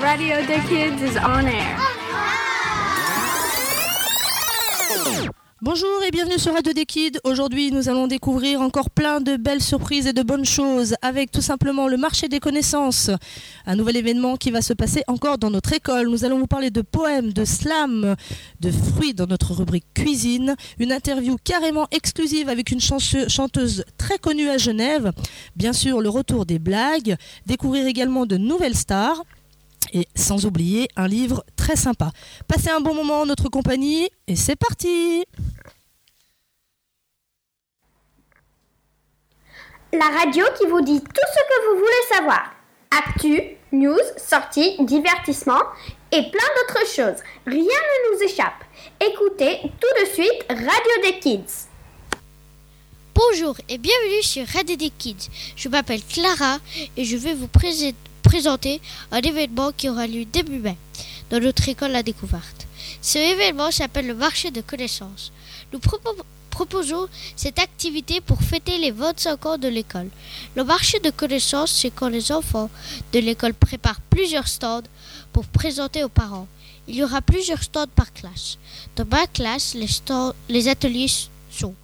Radio the Kids is on air. Bonjour et bienvenue sur Radio des Kids. Aujourd'hui, nous allons découvrir encore plein de belles surprises et de bonnes choses avec tout simplement le marché des connaissances, un nouvel événement qui va se passer encore dans notre école. Nous allons vous parler de poèmes, de slam, de fruits dans notre rubrique cuisine, une interview carrément exclusive avec une chanteuse très connue à Genève, bien sûr le retour des blagues, découvrir également de nouvelles stars et sans oublier un livre très sympa. Passez un bon moment en notre compagnie et c'est parti La radio qui vous dit tout ce que vous voulez savoir. Actu, news, sorties, divertissement et plein d'autres choses. Rien ne nous échappe. Écoutez tout de suite Radio des Kids. Bonjour et bienvenue sur Radio des Kids. Je m'appelle Clara et je vais vous présenter présenter un événement qui aura lieu début mai dans notre école La Découverte. Ce événement s'appelle le marché de connaissances. Nous proposons cette activité pour fêter les 25 ans de l'école. Le marché de connaissances, c'est quand les enfants de l'école préparent plusieurs stands pour présenter aux parents. Il y aura plusieurs stands par classe. Dans ma classe, les, les ateliers sont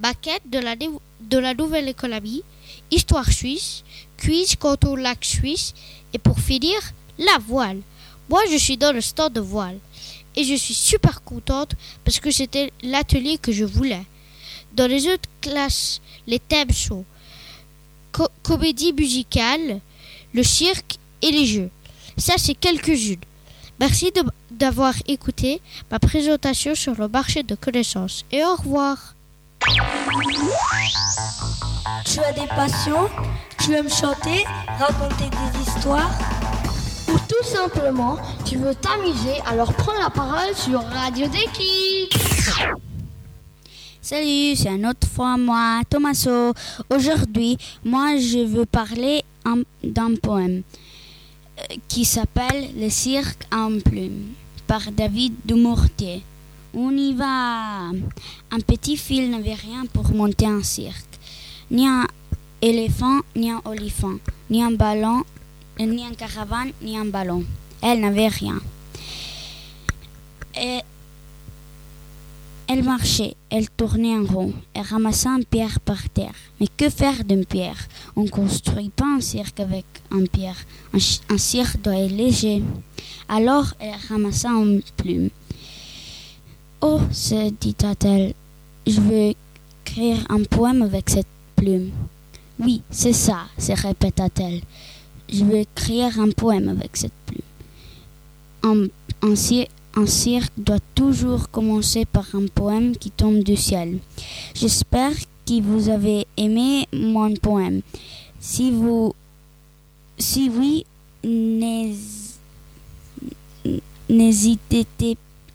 maquette de la, de la nouvelle économie, histoire suisse, cuise quant au lac suisse et pour finir, la voile. Moi, je suis dans le stand de voile et je suis super contente parce que c'était l'atelier que je voulais. Dans les autres classes, les thèmes sont comédie musicale, le cirque et les jeux. Ça, c'est quelques-unes. Merci d'avoir écouté ma présentation sur le marché de connaissances et au revoir. Tu as des passions Tu aimes chanter, raconter des histoires Ou tout simplement, tu veux t'amuser, alors prends la parole sur Radio Déclic Salut, c'est une autre fois moi, Thomaso. Aujourd'hui, moi, je veux parler d'un poème euh, qui s'appelle Le cirque en plume par David Dumourtier. On y va. Un petit fil n'avait rien pour monter un cirque. Ni un éléphant, ni un olifant, ni un ballon, ni un caravane, ni un ballon. Elle n'avait rien. Et elle marchait, elle tournait en rond, elle ramassait une pierre par terre. Mais que faire d'une pierre? On ne construit pas un cirque avec une pierre. Un, un cirque doit être léger. Alors elle ramassa une plume. Oh, se dit-elle, je veux écrire un poème avec cette Oui, c'est ça, se répéta-t-elle. Je veux écrire un poème avec cette plume. Un, cirque doit toujours commencer par un poème qui tombe du ciel. J'espère que vous avez aimé mon poème. Si vous, si oui, n'hésitez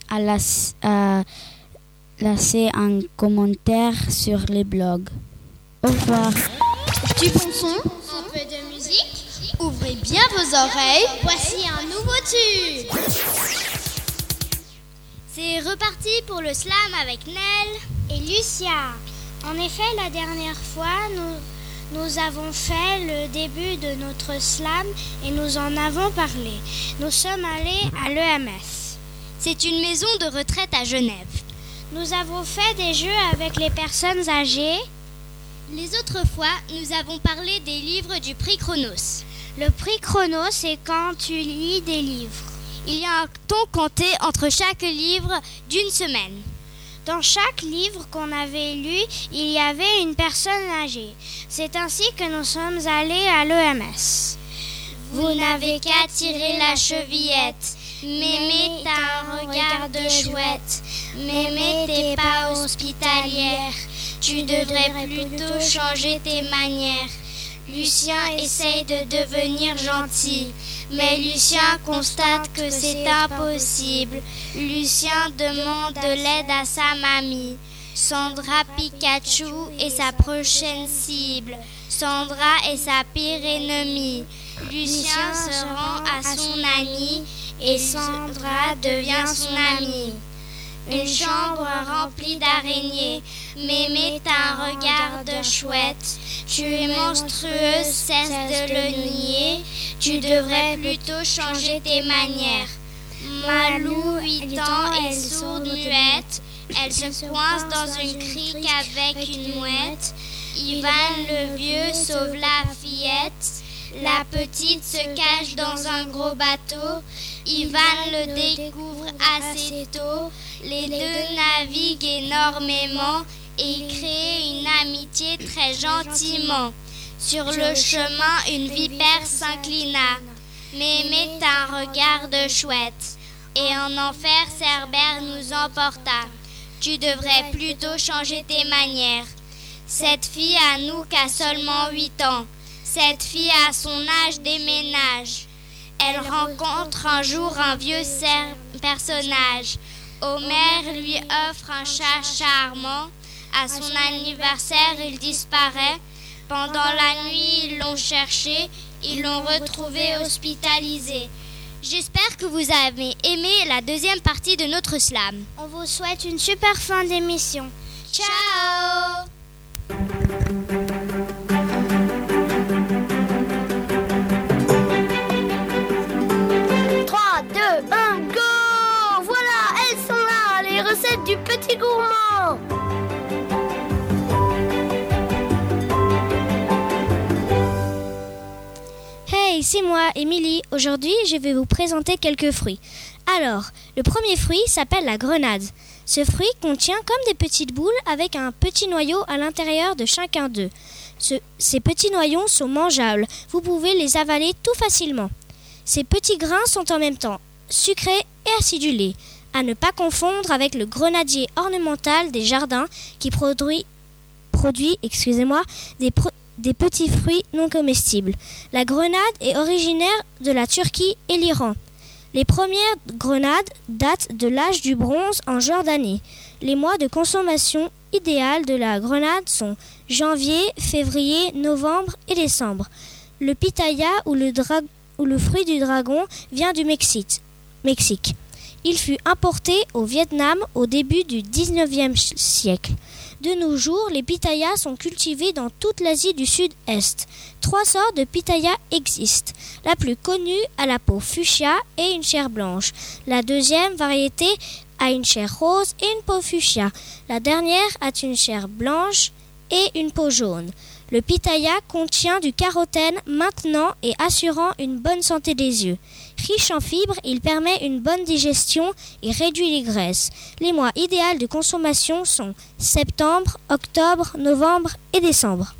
pas à, laisser un commentaire sur les blogs. Au revoir. Du bon son, un peu de musique. Ouvrez bien vos oreilles. Voici un nouveau tube. C'est reparti pour le slam avec Nell et Lucia. En effet, la dernière fois, nous, nous avons fait le début de notre slam et nous en avons parlé. Nous sommes allés à l'EMS. C'est une maison de retraite à Genève. Nous avons fait des jeux avec les personnes âgées. Les autres fois, nous avons parlé des livres du prix Chronos. Le prix Chronos, c'est quand tu lis des livres. Il y a un temps compté entre chaque livre d'une semaine. Dans chaque livre qu'on avait lu, il y avait une personne âgée. C'est ainsi que nous sommes allés à l'EMS. Vous n'avez qu'à tirer la chevillette Mémé, t'as un regard de chouette. Mémé, t'es pas hospitalière. Tu devrais plutôt changer tes manières. Lucien essaye de devenir gentil, mais Lucien constate que c'est impossible. Lucien demande de l'aide à sa mamie. Sandra Pikachu est sa prochaine cible. Sandra est sa pire ennemie. Lucien se rend à son ami et Sandra devient son amie. Une chambre remplie d'araignées, Mémé t'as un regard de chouette. Tu es monstrueuse, cesse de le nier. Tu devrais plutôt changer tes manières. Malou, 8 ans, est sourde muette. Elle se coince dans une crique avec une mouette. Ivan le vieux sauve la fillette. La petite se cache dans un gros bateau. Ivan le découvre assez tôt. Les deux naviguent énormément et créent une amitié très gentiment. Sur le chemin, une vipère s'inclina. Mémé un regard de chouette. Et en enfer, Cerbère nous emporta. Tu devrais plutôt changer tes manières. Cette fille à nous qu'a seulement huit ans. Cette fille à son âge déménage. Elle rencontre un jour un vieux personnage. Homer lui offre un chat charmant. À son anniversaire, il disparaît. Pendant la nuit, ils l'ont cherché. Ils l'ont retrouvé hospitalisé. J'espère que vous avez aimé la deuxième partie de notre slam. On vous souhaite une super fin d'émission. Ciao Hey, c'est moi, Émilie. Aujourd'hui, je vais vous présenter quelques fruits. Alors, le premier fruit s'appelle la grenade. Ce fruit contient comme des petites boules avec un petit noyau à l'intérieur de chacun d'eux. ces petits noyaux sont mangeables. Vous pouvez les avaler tout facilement. Ces petits grains sont en même temps sucrés et acidulés. À ne pas confondre avec le grenadier ornemental des jardins qui produit, excusez-moi, des, petits fruits non comestibles. La grenade est originaire de la Turquie et l'Iran. Les premières grenades datent de l'âge du bronze en Jordanie. Les mois de consommation idéale de la grenade sont janvier, février, novembre et décembre. Le pitaya ou le, fruit du dragon vient du. Mexique. Il fut importé au Vietnam au début du 19e siècle. De nos jours, les pitayas sont cultivés dans toute l'Asie du Sud-Est. Trois sortes de pitaya existent. La plus connue a la peau fuchsia et une chair blanche. La deuxième variété a une chair rose et une peau fuchsia. La dernière a une chair blanche et une peau jaune. Le pitaya contient du carotène maintenant et assurant une bonne santé des yeux. Riche en fibres, il permet une bonne digestion et réduit les graisses. Les mois idéaux de consommation sont septembre, octobre, novembre et décembre.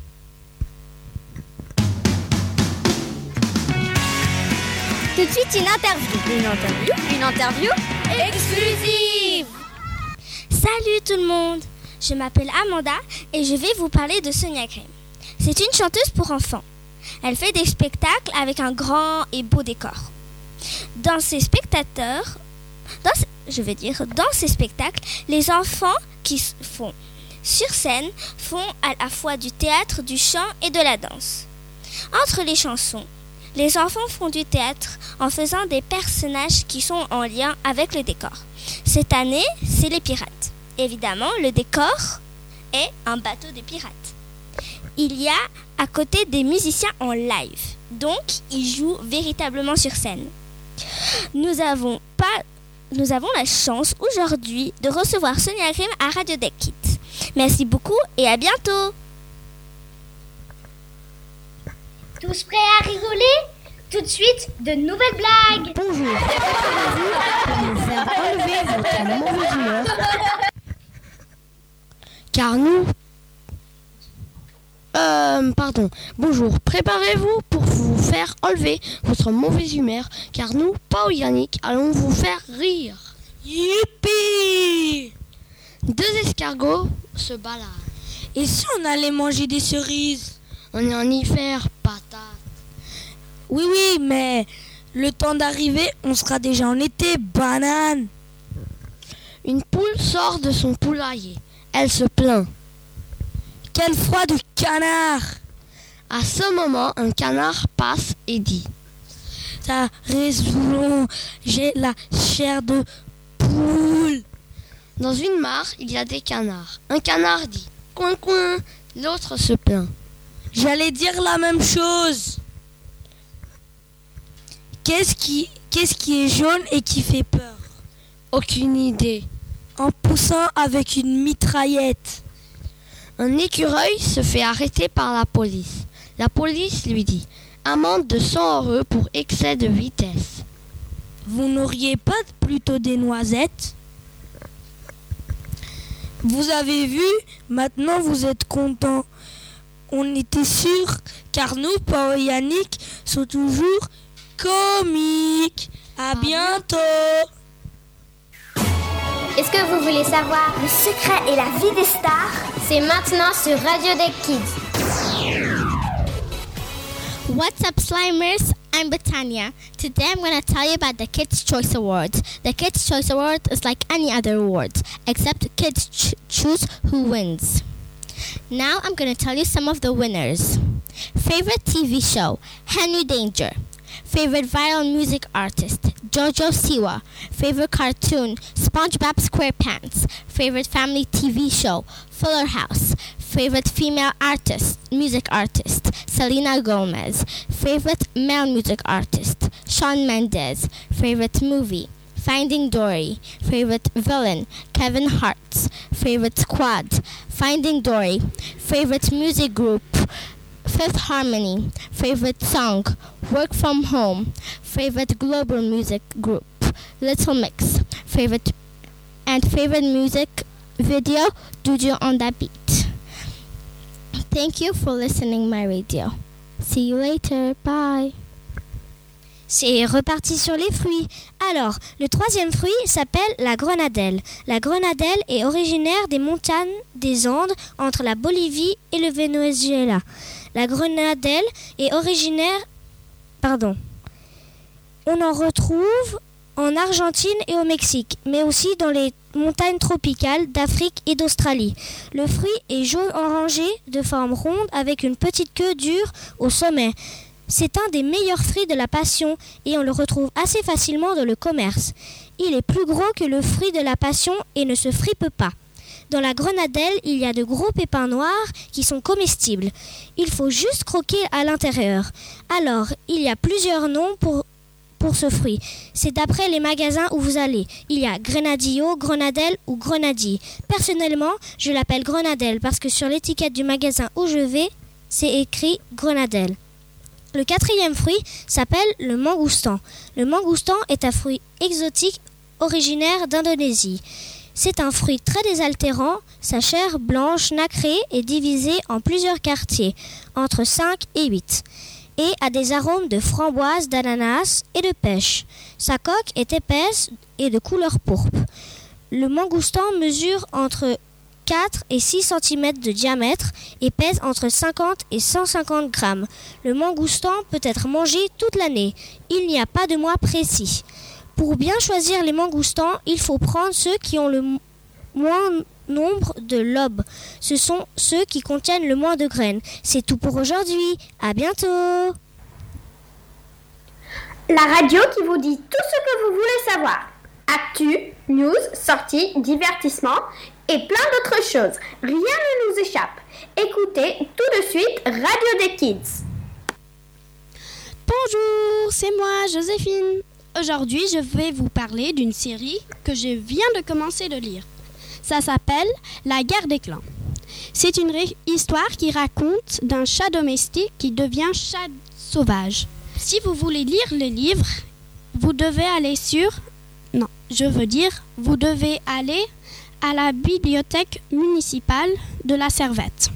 Tout de suite une interview. Une interview Une interview exclusive Salut tout le monde Je m'appelle Amanda et je vais vous parler de Sonia Grimm. C'est une chanteuse pour enfants. Elle fait des spectacles avec un grand et beau décor. Dans ses spectateurs, je vais dire, dans ces spectacles, les enfants qui font sur scène font à la fois du théâtre, du chant et de la danse. Entre les chansons, les enfants font du théâtre en faisant des personnages qui sont en lien avec le décor. Cette année, c'est les pirates. Évidemment, le décor est un bateau de pirates il y a à côté des musiciens en live. Donc, ils jouent véritablement sur scène. Nous avons, pas, nous avons la chance aujourd'hui de recevoir Sonia Grimm à Radio Deck Kids. Merci beaucoup et à bientôt. Tous prêts à rigoler? Tout de suite, de nouvelles blagues Bonjour, pour faire enlever votre mauvaise humeur. Car nous, euh, pardon. Bonjour. Préparez-vous pour vous enlever votre mauvaise humeur, car nous, Paul Yannick, allons vous faire rire. Youpi Deux escargots se baladent. Et si on allait manger des cerises? On est en hiver, patate. Oui, oui, mais le temps d'arriver, on sera déjà en été, banane. Une poule sort de son poulailler. Elle se plaint. Quel froid de canard À ce moment, un canard passe et dit T'as raison, j'ai la chair de poule. Dans une mare, il y a des canards. Un canard dit Coin, coin. L'autre se plaint. J'allais dire la même chose. Qu'est-ce qui, qu'est-ce qui est jaune et qui fait peur? Aucune idée. En poussant avec une mitraillette. Un écureuil se fait arrêter par la police. La police lui dit amende de 100 euros pour excès de vitesse. Vous n'auriez pas plutôt des noisettes? Vous avez vu, maintenant vous êtes content. On était sûr, car nous, Paul et Yannick, sont toujours comiques. À bientôt Est-ce que vous voulez savoir le secret et la vie des stars? C'est maintenant sur Radio des Kids. What's up, Slimers? I'm Britannia. Today I'm going to tell you about the Kids' Choice Awards. The Kids' Choice Award is like any other awards, except kids ch- choose who wins. Now I'm going to tell you some of the winners. Favorite TV show? Henry Danger. Favorite viral music artist? Jojo Siwa. Favorite cartoon? SpongeBob SquarePants. Favorite family TV show? Fuller House. Favorite female artist, music artist, Selena Gomez. Favorite male music artist, Shawn Mendes. Favorite movie, Finding Dory. Favorite villain, Kevin Hart. Favorite squad, Finding Dory. Favorite music group, Fifth Harmony. Favorite song, Work From Home. Favorite global music group, Little Mix. Favorite and favorite music video, Studio on that beat. Thank you for listening my radio. See you later. Bye. C'est reparti sur les fruits. Alors, le troisième fruit s'appelle la grenadelle. La grenadelle est originaire des montagnes des Andes entre la Bolivie et le Venezuela. La grenadelle est originaire... Pardon. On en retrouve en Argentine et au Mexique, mais aussi dans les montagnes tropicales d'Afrique et d'Australie. Le fruit est jaune-orangé de forme ronde avec une petite queue dure au sommet. C'est un des meilleurs fruits de la passion et on le retrouve assez facilement dans le commerce. Il est plus gros que le fruit de la passion et ne se fripe pas. Dans la grenadelle, il y a de gros pépins noirs qui sont comestibles. Il faut juste croquer à l'intérieur. Alors, il y a plusieurs noms pour pour ce fruit. C'est d'après les magasins où vous allez. Il y a Grenadillo, Grenadelle ou Grenadille. Personnellement, je l'appelle Grenadelle parce que sur l'étiquette du magasin où je vais, c'est écrit Grenadelle. Le quatrième fruit s'appelle le mangoustan. Le mangoustan est un fruit exotique originaire d'Indonésie. C'est un fruit très désaltérant, sa chair blanche nacrée est divisée en plusieurs quartiers, entre 5 et 8 et a des arômes de framboise, d'ananas et de pêche. Sa coque est épaisse et de couleur pourpre. Le mangoustan mesure entre 4 et 6 cm de diamètre et pèse entre 50 et 150 grammes. Le mangoustan peut être mangé toute l'année. Il n'y a pas de mois précis. Pour bien choisir les mangoustans, il faut prendre ceux qui ont le moins nombre de lobes. Ce sont ceux qui contiennent le moins de graines. C'est tout pour aujourd'hui. À bientôt. La radio qui vous dit tout ce que vous voulez savoir. Actu, news, sorties, divertissement et plein d'autres choses. Rien ne nous échappe. Écoutez tout de suite Radio des Kids. Bonjour, c'est moi, Joséphine. Aujourd'hui, je vais vous parler d'une série que je viens de commencer de lire. Ça s'appelle La guerre des clans. C'est une histoire qui raconte d'un chat domestique qui devient chat sauvage. Si vous voulez lire le livre, vous devez aller sur... Non, je veux dire, vous devez aller à la bibliothèque municipale de la Servette.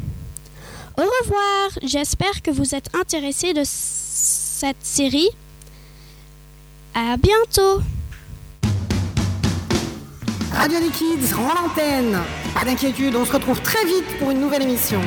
Au revoir, j'espère que vous êtes intéressés de cette série. À bientôt Radio Kids rend l'antenne. Pas d'inquiétude, on se retrouve très vite pour une nouvelle émission.